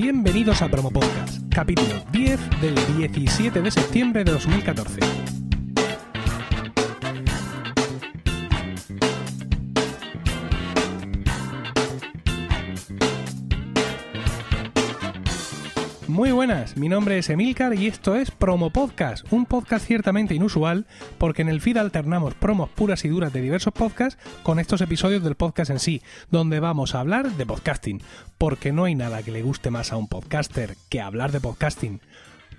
Bienvenidos a Promo Podcast, capítulo 10 del 17 de septiembre de 2014. Muy buenas, mi nombre es Emilcar y esto es Promo Podcast, un podcast ciertamente inusual porque en el feed alternamos promos puras y duras de diversos podcasts con estos episodios del podcast en sí, donde vamos a hablar de podcasting, porque no hay nada que le guste más a un podcaster que hablar de podcasting.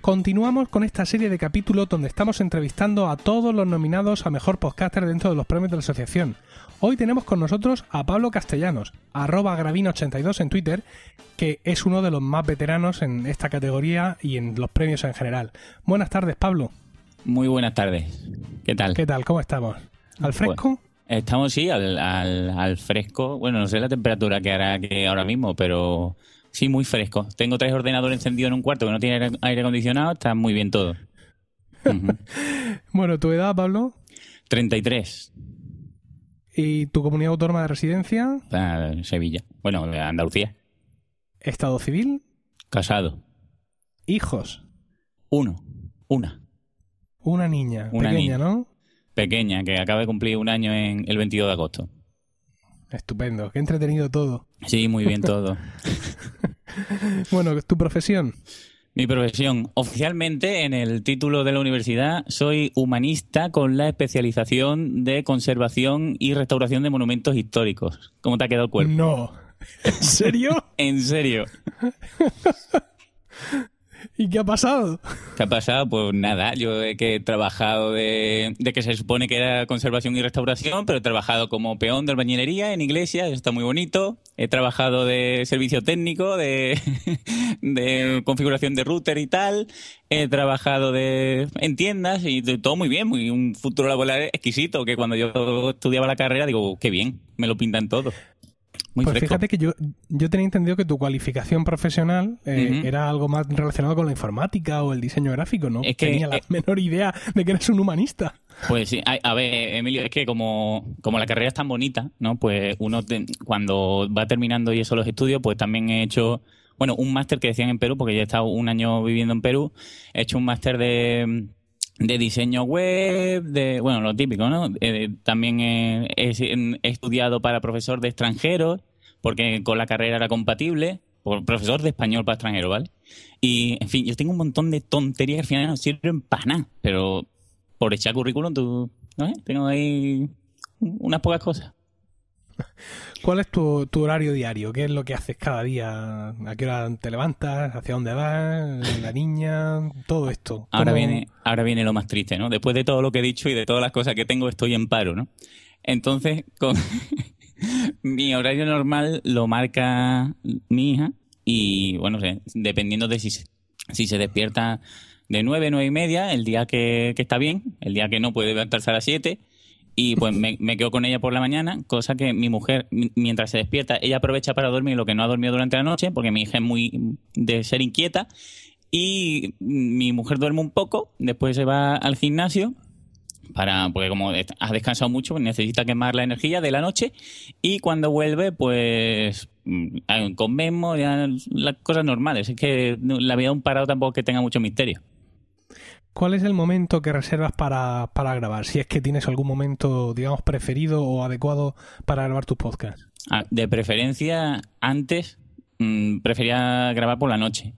Continuamos con esta serie de capítulos donde estamos entrevistando a todos los nominados a Mejor Podcaster dentro de los premios de la asociación. Hoy tenemos con nosotros a Pablo Castellanos, arroba gravina82 en Twitter, que es uno de los más veteranos en esta categoría y en los premios en general. Buenas tardes, Pablo. Muy buenas tardes. ¿Qué tal? ¿Qué tal? ¿Cómo estamos? ¿Al fresco? Pues, estamos, sí, al, al, fresco. Bueno, no sé la temperatura que hará que ahora mismo, pero sí, muy fresco. Tengo tres ordenadores encendidos en un cuarto que no tiene aire, aire acondicionado. Está muy bien todo. bueno, ¿tu edad, Pablo? 33. ¿Y tu comunidad autónoma de residencia? Sevilla. Bueno, Andalucía. ¿Estado civil? Casado. ¿Hijos? Uno. Una. Una niña. Una pequeña, ¿no? Pequeña, que acaba de cumplir un año en el 22 de agosto. Estupendo. Qué entretenido todo. Sí, muy bien todo. bueno, ¿tu profesión? Mi profesión. Oficialmente, en el título de la universidad, soy humanista con la especialización de conservación y restauración de monumentos históricos. ¿Cómo te ha quedado el cuerpo? No. ¿En serio? en serio. ¿Y qué ha pasado? ¿Qué ha pasado? Pues nada, yo he, que trabajado de, que se supone que era conservación y restauración, pero he trabajado como peón de albañilería en iglesia, está muy bonito. He trabajado de servicio técnico, de, de configuración de router y tal. He trabajado de, en tiendas y todo muy bien, muy, un futuro laboral exquisito, que cuando yo estudiaba la carrera digo, qué bien, me lo pintan todo pues fíjate que yo, yo tenía entendido que tu cualificación profesional eh, era algo más relacionado con la informática o el diseño gráfico, ¿no? Es que, tenía la eh, menor idea de que eres un humanista. Pues sí, a, ver, Emilio, es que como, como la carrera es tan bonita, ¿no? Pues uno cuando va terminando y eso los estudios, pues también he hecho, bueno, un máster que decían en Perú, porque ya he estado un año viviendo en Perú, he hecho un máster de de diseño web, de, bueno, lo típico, ¿no? Eh, también he, estudiado para profesor de extranjeros, porque con la carrera era compatible, por profesor de español para extranjeros, ¿vale? Y, en fin, yo tengo un montón de tonterías que al final no sirven para nada, pero por echar currículum, tú, ¿no? Tengo ahí unas pocas cosas. ¿Cuál es tu, horario diario? ¿Qué es lo que haces cada día? ¿A qué hora te levantas? ¿Hacia dónde vas? ¿La niña? Todo esto. Ahora viene, ahora viene lo más triste, ¿no? Después de todo lo que he dicho y de todas las cosas que tengo, estoy en paro, ¿no? Entonces, con mi horario normal lo marca mi hija y, bueno, dependiendo de si se, si se despierta de nueve, nueve y media, el día que, que está bien, el día que no puede levantarse a las siete, y pues me, quedo con ella por la mañana, cosa que mi mujer, mientras se despierta, ella aprovecha para dormir lo que no ha dormido durante la noche, porque mi hija es muy de ser inquieta, y mi mujer duerme un poco, después se va al gimnasio, para porque como ha descansado mucho, pues necesita quemar la energía de la noche, y cuando vuelve, pues mm, comemos, ya las cosas normales. Es que la vida de un parado tampoco que tenga mucho misterio. ¿Cuál es el momento que reservas para, grabar? Si es que tienes algún momento, digamos, preferido o adecuado para grabar tus podcasts. Ah, de preferencia, antes mm, prefería grabar por la noche.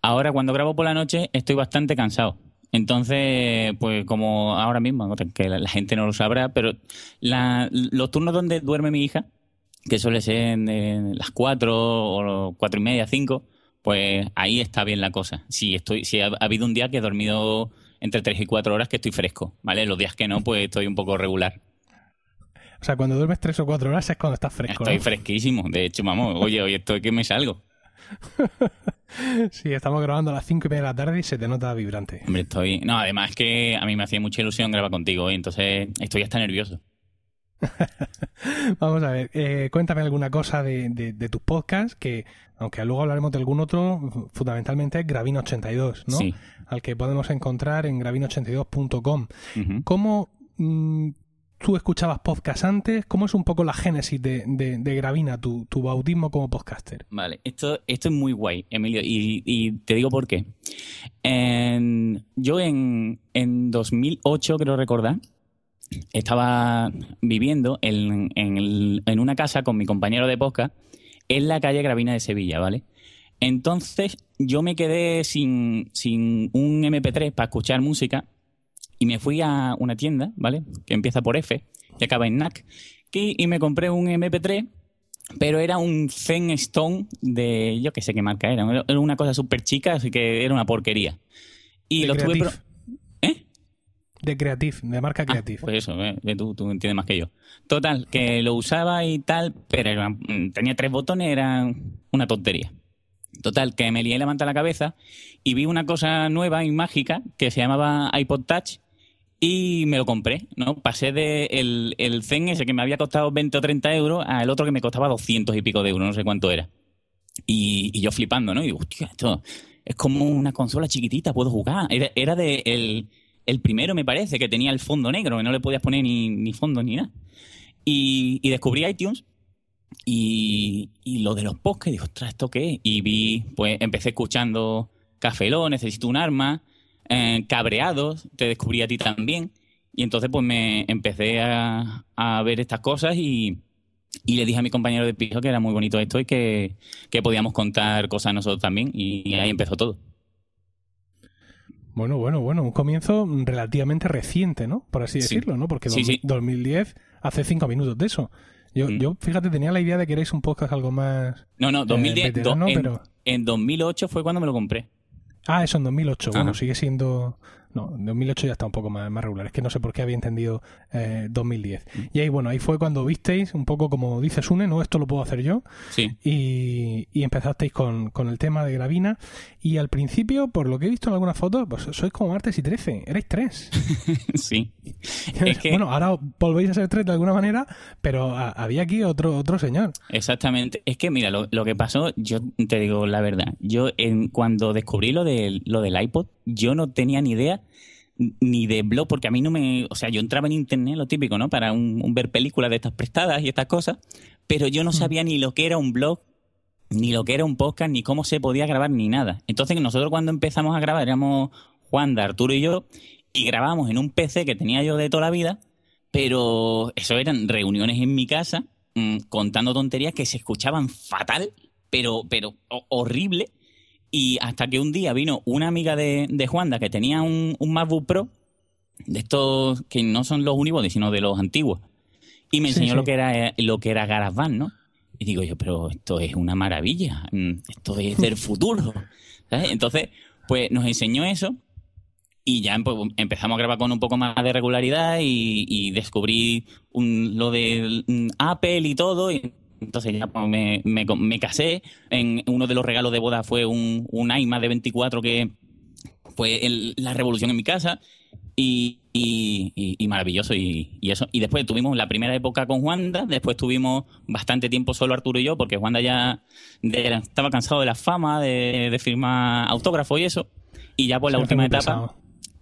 Ahora, cuando grabo por la noche, estoy bastante cansado. Entonces, pues como ahora mismo, que la, gente no lo sabrá, pero los turnos donde duerme mi hija, que suele ser las cuatro o cuatro y media, cinco, pues ahí está bien la cosa. Si estoy, si ha, habido un día que he dormido entre 3 y 4 horas que estoy fresco, ¿vale? Los días que no, pues estoy un poco regular. O sea, cuando duermes 3 o 4 horas es cuando estás fresco. Estoy fresquísimo. De hecho, vamos, oye, hoy estoy que me salgo. sí, estamos grabando a las 5 y media de la tarde y se te nota vibrante. Hombre, estoy. No, además que a mí me hacía mucha ilusión grabar contigo, y entonces estoy hasta nervioso. Vamos a ver, eh, cuéntame alguna cosa de, de, tus podcasts, que aunque luego hablaremos de algún otro, fundamentalmente es Gravino82, ¿no? Al que podemos encontrar en gravino82.com. ¿Cómo mm, tú escuchabas podcast antes? ¿Cómo es un poco la génesis de, de, Gravina, tu, tu, bautismo como podcaster? Vale, esto, esto es muy guay, Emilio, y, te digo por qué. yo en, en 2008, creo recordar, estaba viviendo en, en, una casa con mi compañero de podcast en la calle Gravina de Sevilla, ¿vale? Entonces yo me quedé sin, sin un MP3 para escuchar música y me fui a una tienda, ¿vale? Que empieza por F y acaba en NAC. Y, me compré un MP3, pero era un Zen Stone de, yo qué sé qué marca era. Era una cosa súper chica, así que era una porquería. Y lo tuve... De Creative, de marca ah, Creative. pues eso, eh, tú, tú, entiendes más que yo. Total, que lo usaba y tal, pero mm, tenía tres botones, era una tontería. Total, que me lié levanta la cabeza y vi una cosa nueva y mágica que se llamaba iPod Touch y me lo compré, ¿no? Pasé de el, el Zen ese que me había costado 20 o 30 euros al otro que me costaba 200 y pico de euros, no sé cuánto era. Y, yo flipando, ¿no? Y digo, hostia, esto es como una consola chiquitita, puedo jugar. Era, de el, el, primero, me parece, que tenía el fondo negro, que no le podías poner ni, ni fondo ni nada. Y, y descubrí iTunes y, y, lo de los podcasts, digo, ostras, ¿esto qué Y vi, pues empecé escuchando Café Necesito un arma, eh, cabreados, te descubrí a ti también. Y entonces pues me empecé a, ver estas cosas y, le dije a mi compañero de piso que era muy bonito esto y que, podíamos contar cosas nosotros también. Y, ahí empezó todo. Bueno, bueno, bueno, un comienzo relativamente reciente, ¿no? Por así decirlo, ¿no? Porque 2010, hace cinco minutos de eso. Yo, mm. yo, fíjate, tenía la idea de que erais un podcast algo más. No, no, 2010. Eh, en, en 2008 fue cuando me lo compré. Ah, eso en 2008. Bueno, sigue siendo no, en 2008 ya está un poco más, regular. Es que no sé por qué había entendido 2010. Eh, mm. Y ahí, bueno, ahí fue cuando visteis un poco como dice Sune, no, esto lo puedo hacer yo. Sí. Y, y empezasteis con, con, el tema de Gravina. Y al principio, por lo que he visto en algunas fotos, pues sois como martes y 13. Erais tres. sí. Bueno, ahora volvéis a ser tres de alguna manera, pero había aquí otro, otro señor. Exactamente. Es que, mira, lo, lo que pasó, yo te digo la verdad. Yo, en, cuando descubrí lo, de, lo del iPod, yo no tenía ni idea ni de blog, porque a mí no me. O sea, yo entraba en internet, lo típico, ¿no? Para un, ver películas de estas prestadas y estas cosas, pero yo no hmm. sabía ni lo que era un blog, ni lo que era un podcast, ni cómo se podía grabar, ni nada. Entonces, nosotros cuando empezamos a grabar éramos Juan, Arturo y yo, y grabábamos en un PC que tenía yo de toda la vida, pero eso eran reuniones en mi casa, mm, contando tonterías que se escuchaban fatal, pero, pero horrible y hasta que un día vino una amiga de, de Juanda que tenía un, un, MacBook Pro, de estos que no son los Unibody, sino de los antiguos, y me enseñó lo que era lo que era GarageBand, ¿no? Y digo yo, pero esto es una maravilla, mm, esto es del futuro. Entonces, pues nos enseñó eso y ya empezamos a grabar con un poco más de regularidad y, y descubrí un, lo de mm, Apple y todo. Y entonces ya pues, me, me, casé. En uno de los regalos de boda fue un, un iMac de 24 que fue la revolución en mi casa. Y, y, maravilloso y, eso. Y después tuvimos la primera época con Juanda, después tuvimos bastante tiempo solo Arturo y yo, porque Juanda ya estaba cansado de la fama, de, de firmar autógrafo y eso. Y ya pues la última etapa...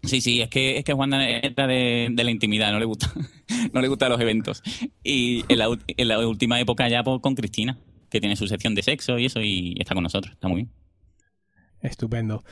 Sí, sí, es que, es que Juan era de, la intimidad, no le gusta, no le gustan los eventos. Y en la, en la última época ya pues, con Cristina, que tiene su sección de sexo y eso, y está con nosotros, está muy bien. Estupendo.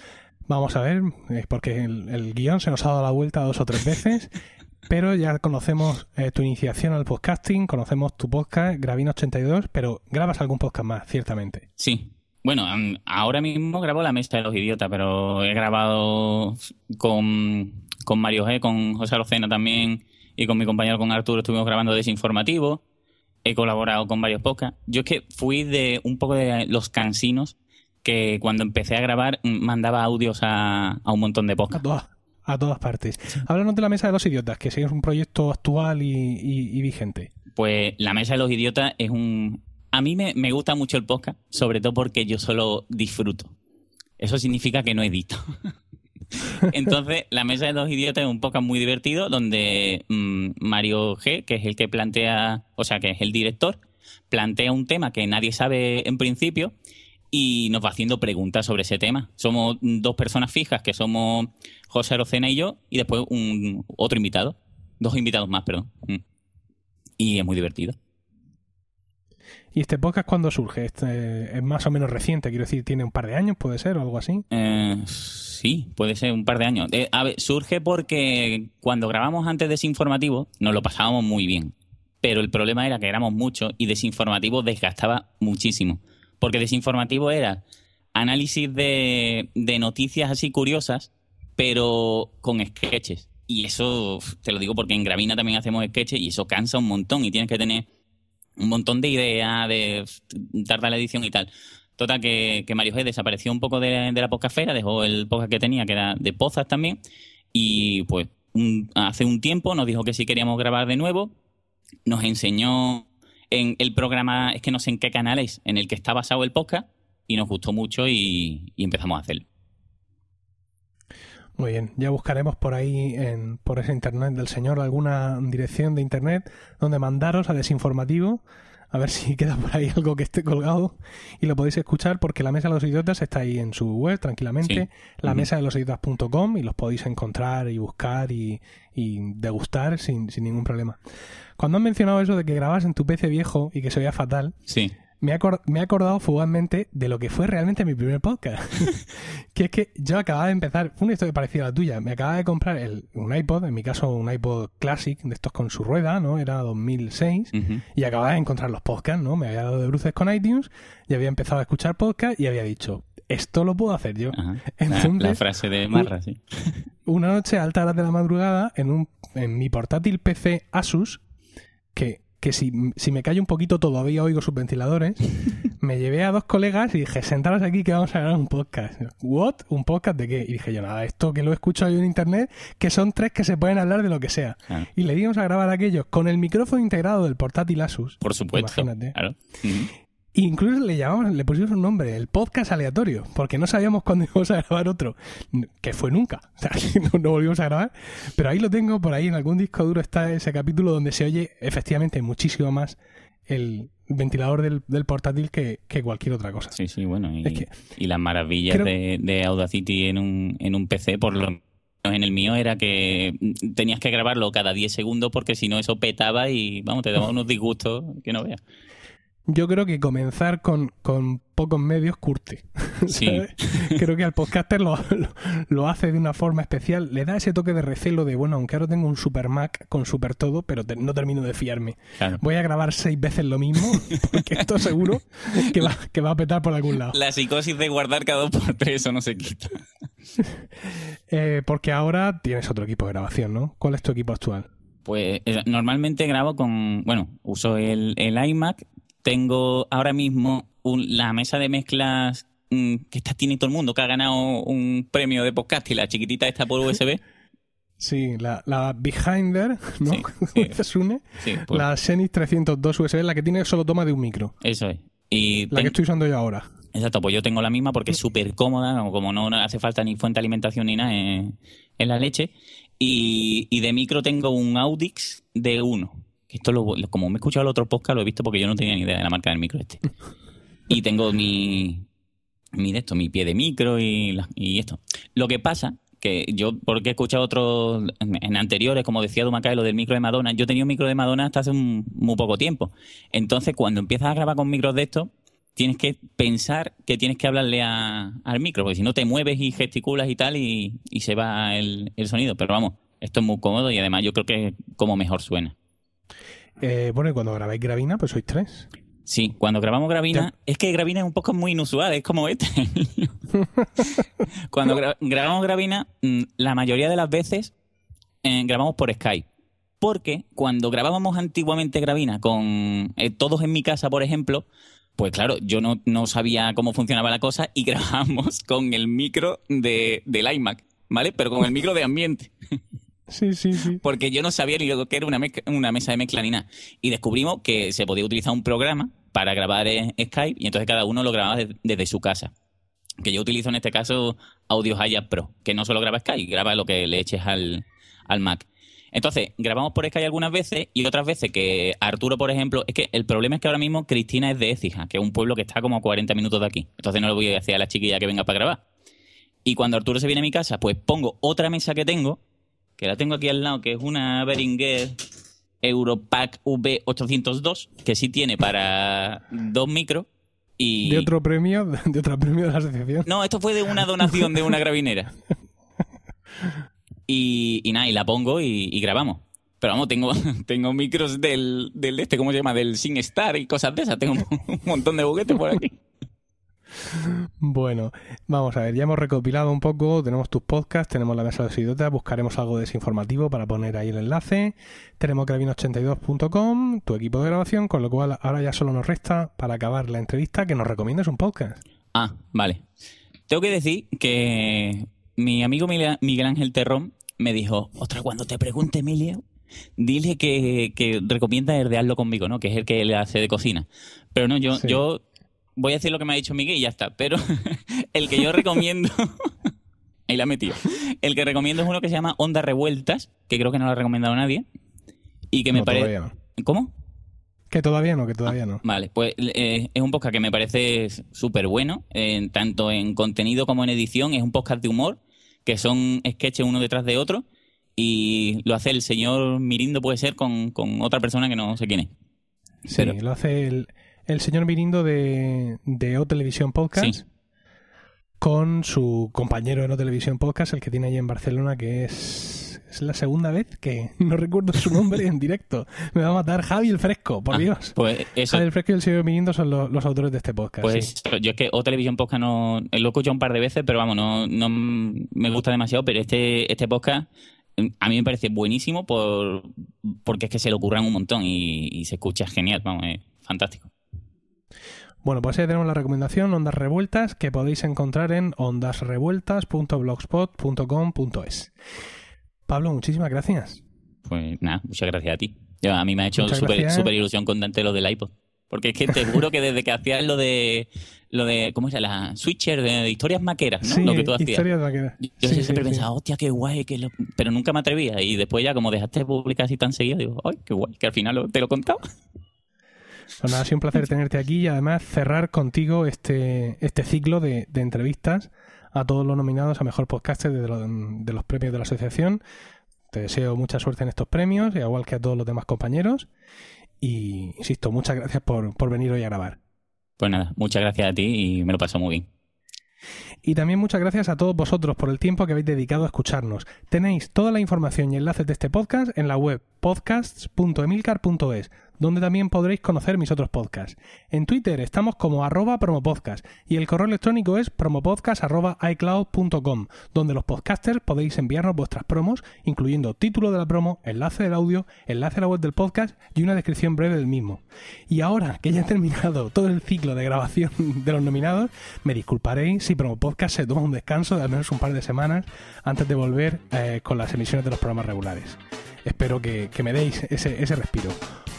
Vamos a ver, es porque el, guion se nos ha dado la vuelta dos o tres veces, pero ya conocemos eh, tu iniciación al podcasting, conocemos tu podcast, Gravino82, pero grabas algún podcast más, ciertamente. Sí, bueno, ahora mismo grabo La Mesa de los Idiotas, pero he grabado con, con Mario G, con José Arocena también y con mi compañero, con Arturo, estuvimos grabando Desinformativo. He colaborado con varios podcasts. Yo es que fui de un poco de los cansinos que cuando empecé a grabar mandaba audios a, un montón de podcasts. A todas, partes. Háblanos de La Mesa de los Idiotas, que es un proyecto actual y vigente. Pues La Mesa de los Idiotas es un, a mí me, gusta mucho el podcast, sobre todo porque yo solo disfruto. Eso significa que no edito. Entonces, La Mesa de dos Idiotas es un podcast muy divertido donde mm, Mario G, que es el que plantea, o sea, que es el director, plantea un tema que nadie sabe en principio y nos va haciendo preguntas sobre ese tema. Somos dos personas fijas, que somos José Rocena y yo, y después un otro invitado. Dos invitados más, perdón. Mm. y es muy divertido. ¿Y este podcast cuándo surge? Este, ¿Es más o menos reciente? Quiero decir, ¿tiene un par de años, puede ser, o algo así? Eh, sí, puede ser un par de años. Eh, a ver, surge porque cuando grabamos antes Desinformativo nos lo pasábamos muy bien. Pero el problema era que éramos muchos y Desinformativo desgastaba muchísimo. Porque Desinformativo era análisis de, de noticias así curiosas, pero con sketches. Y eso, te lo digo porque en Gravina también hacemos sketches y eso cansa un montón y tienes que tener un montón de ideas, de tardar la edición y tal. Total, que, que Mario G desapareció un poco de, de la podcastfera, dejó el podcast que tenía, que era de pozas también, y pues hace un tiempo nos dijo que si queríamos grabar de nuevo, nos enseñó en el programa, es que no sé en qué canal es, en el que está basado el podcast, y nos gustó mucho y, y empezamos a hacerlo. Muy bien, ya buscaremos por ahí, en, por ese internet del señor, alguna dirección de internet donde mandaros a desinformativo, a ver si queda por ahí algo que esté colgado y lo podéis escuchar porque la mesa de los idiotas está ahí en su web tranquilamente, Sí. la mesa de los idiotas.com y los podéis encontrar y buscar y, y degustar sin, sin ningún problema. Cuando han mencionado eso de que grabas en tu PC viejo y que se oía fatal, Sí, me he, acor- me he acordado fugazmente de lo que fue realmente mi primer podcast. que es que yo acababa de empezar, fue una historia parecida a la tuya, me acababa de comprar el, un iPod, en mi caso un iPod Classic, de estos con su rueda, ¿no? Era 2006, ujú. y acababa de encontrar los podcasts, ¿no? Me había dado de bruces con iTunes, y había empezado a escuchar podcast y había dicho, esto lo puedo hacer yo. La, Entonces, la frase de Marra, sí. una noche a altas horas de la madrugada en, un, en mi portátil PC Asus, que, que si, si me callo un poquito todavía oigo sus ventiladores, me llevé a dos colegas y dije, sentaros aquí que vamos a grabar un podcast. ¿What? ¿Un podcast de qué? Y dije yo, nada, esto que lo he escuchado yo en internet, que son tres que se pueden hablar de lo que sea. Claro. Y le dimos a grabar aquellos con el micrófono integrado del portátil Asus. Por supuesto. Imagínate. Claro. Incluso le llamamos, le pusimos un nombre, el podcast aleatorio, porque no sabíamos cuándo íbamos a grabar otro, que fue nunca, o sea, no, no volvimos a grabar, pero ahí lo tengo, por ahí en algún disco duro está ese capítulo donde se oye efectivamente muchísimo más el ventilador del, del portátil que, que cualquier otra cosa. Sí, sí, bueno. Y, Es que- y las maravillas creo- de, de Audacity en un, en un PC, por lo menos en el mío, era que tenías que grabarlo cada 10 segundos porque si no eso petaba y, vamos, te daba unos disgustos que no veas. Yo creo que comenzar con, con pocos medios curte. Sí. Creo que al podcaster lo, lo, lo hace de una forma especial. Le da ese toque de recelo de, bueno, aunque ahora tengo un super Mac con super todo, pero te- no termino de fiarme. Claro. Voy a grabar seis veces lo mismo, porque esto seguro que va, que va a petar por algún lado. La psicosis de guardar cada dos por tres, eso no se quita. Eh, porque ahora tienes otro equipo de grabación, ¿no? ¿Cuál es tu equipo actual? Pues eh, normalmente grabo con, bueno, uso el, el iMac. Tengo ahora mismo un, la mesa de mezclas mm, que esta tiene todo el mundo, que ha ganado un premio de podcast y la chiquitita está por USB. Sí, la, la Behinder, ¿no? Sí, sí. Se. Sí, pues. La Xenix 302 USB, la que tiene solo toma de un micro. Eso es. Y la que estoy usando yo ahora. Exacto, pues yo tengo la misma porque es súper cómoda, como no, hace falta ni fuente de alimentación ni nada eh, en, la leche. Y, y, de micro tengo un Audix de 1 esto lo, lo- como me he escuchado el otro podcast, lo he visto porque yo no tenía ni idea de la marca del micro este. Y tengo mi, mi de esto, mi pie de micro y, la- y esto. Lo que pasa que yo, porque he escuchado otros en, en anteriores, como decía Dumacae, lo del micro de Madonna, yo tenía un micro de Madonna hasta hace un- muy poco tiempo. Entonces, cuando empiezas a grabar con micros de estos, tienes que pensar que tienes que hablarle a- al micro, porque si no te mueves y gesticulas y tal y, y se va el, el sonido. Pero vamos, esto es muy cómodo y además yo creo que es como mejor suena. Eh, bueno, y cuando grabáis Gravina, pues sois tres. Sí, cuando grabamos Gravina, Ya. es que Gravina es un poco muy inusual, es como este. cuando gra- grabamos Gravina, mm, la mayoría de las veces eh, grabamos por Skype. Porque cuando grabábamos antiguamente Gravina con eh, todos en mi casa, por ejemplo, pues claro, yo no, no sabía cómo funcionaba la cosa y grabamos con el micro de, del iMac, ¿vale? Pero con el micro de ambiente Sí, sí, porque yo no sabía ni lo que era una, mesa de mezcla ni nada. Y descubrimos que se podía utilizar un programa para grabar Skype y entonces cada uno lo grababa de- desde su casa. Que yo utilizo en este caso Audio Haya Pro, que no solo graba Skype, graba lo que le eches al, al Mac. Entonces, grabamos por Skype algunas veces y otras veces que Arturo, por ejemplo, es que el problema es que ahora mismo Cristina es de Écija, que es un pueblo que está como a 40 minutos de aquí. Entonces no le voy a decir a la chiquilla que venga para grabar. Y cuando Arturo se viene a mi casa, pues pongo otra mesa que tengo, que la tengo aquí al lado, que es una Behringer Europack V802, que sí tiene para dos micros. Y... ¿De otro premio? ¿De otro premio de la asociación? No, esto fue de una donación de una gravinera. Y, y nada, y la pongo y, grabamos. Pero vamos, tengo, tengo micros del, del este, ¿cómo se llama? Del SingStar y cosas de esas. Tengo un montón de juguetes por aquí. Bueno, vamos a ver, ya hemos recopilado un poco, tenemos tus podcasts, tenemos la mesa de los idiotas, buscaremos algo desinformativo para poner ahí el enlace, tenemos cravino82.com, tu equipo de grabación, con lo cual ahora ya solo nos resta, para acabar la entrevista, que nos recomiendes un podcast. Ah, vale. Tengo que decir que mi amigo Miguel Ángel Terrón me dijo, otra, cuando te pregunte Emilio, dile que, que recomienda herdearlo conmigo, ¿no? Que es el que le hace de cocina. Pero no, yo, yo voy a decir lo que me ha dicho Miguel y ya está. Pero el que yo recomiendo. ahí la he metido. El que recomiendo es uno que se llama Ondas Revueltas, que creo que no lo ha recomendado nadie. Y que me parece. ¿Cómo? Que todavía no, que todavía no. Vale, pues eh, es un podcast que me parece súper bueno, tanto en contenido como en edición. Es un podcast de humor, que son sketches uno detrás de otro. Y lo hace el señor Mirindo, puede ser, con, otra persona que no sé quién es. Sí, lo hace el, el señor Mirindo de, de O Televisión Podcast. Con su compañero de O Televisión Podcast, el que tiene allí en Barcelona, que es, es la segunda vez que no recuerdo su nombre en directo. Me va a matar Javi el Fresco, por ah, Dios. Pues Javi el Fresco y el señor Mirindo son los, autores de este podcast. Pues yo es que O Televisión Podcast no lo he escuchado un par de veces, pero vamos, no, no me gusta demasiado. Pero este, este podcast a mí me parece buenísimo por, porque es que se le ocurran un montón y, y se escucha genial, vamos, es fantástico. Bueno, pues ahí tenemos la recomendación Ondas Revueltas que podéis encontrar en ondasrevueltas.blogspot.com.es. Pablo, muchísimas gracias. Pues nada, muchas gracias a ti. a mí me ha hecho súper ilusión contarte lo del iPod. Porque es que te juro que desde que hacías lo de lo de ¿cómo llama? La switcher de, historias maqueras, ¿no? Sí, lo que tú hacías. Historias maqueras. Yo, siempre pensaba, hostia, qué guay, que pero nunca me atrevía. Y después ya como dejaste de publicar así tan seguido, digo, ay, qué guay, que al final te lo contaba. Pues nada, ha sido un placer tenerte aquí y además cerrar contigo este, este ciclo de, entrevistas a todos los nominados a Mejor Podcaster de, de los premios de la asociación. Te deseo mucha suerte en estos premios, igual que a todos los demás compañeros. Y insisto, muchas gracias por, por venir hoy a grabar. Pues nada, muchas gracias a ti y me lo paso muy bien. Y también muchas gracias a todos vosotros por el tiempo que habéis dedicado a escucharnos. Tenéis toda la información y enlaces de este podcast en la web podcasts.emilcar.es, donde también podréis conocer mis otros podcasts. En Twitter estamos como arroba promopodcast y el correo electrónico es promopodcast.icloud.com, donde los podcasters podéis enviarnos vuestras promos, incluyendo título de la promo, enlace del audio, enlace a la web del podcast y una descripción breve del mismo. Y ahora que ya he terminado todo el ciclo de grabación de los nominados, me disculparéis si Promopodcast se toma un descanso de al menos un par de semanas antes de volver eh, con las emisiones de los programas regulares. Espero que, me deis ese, ese respiro.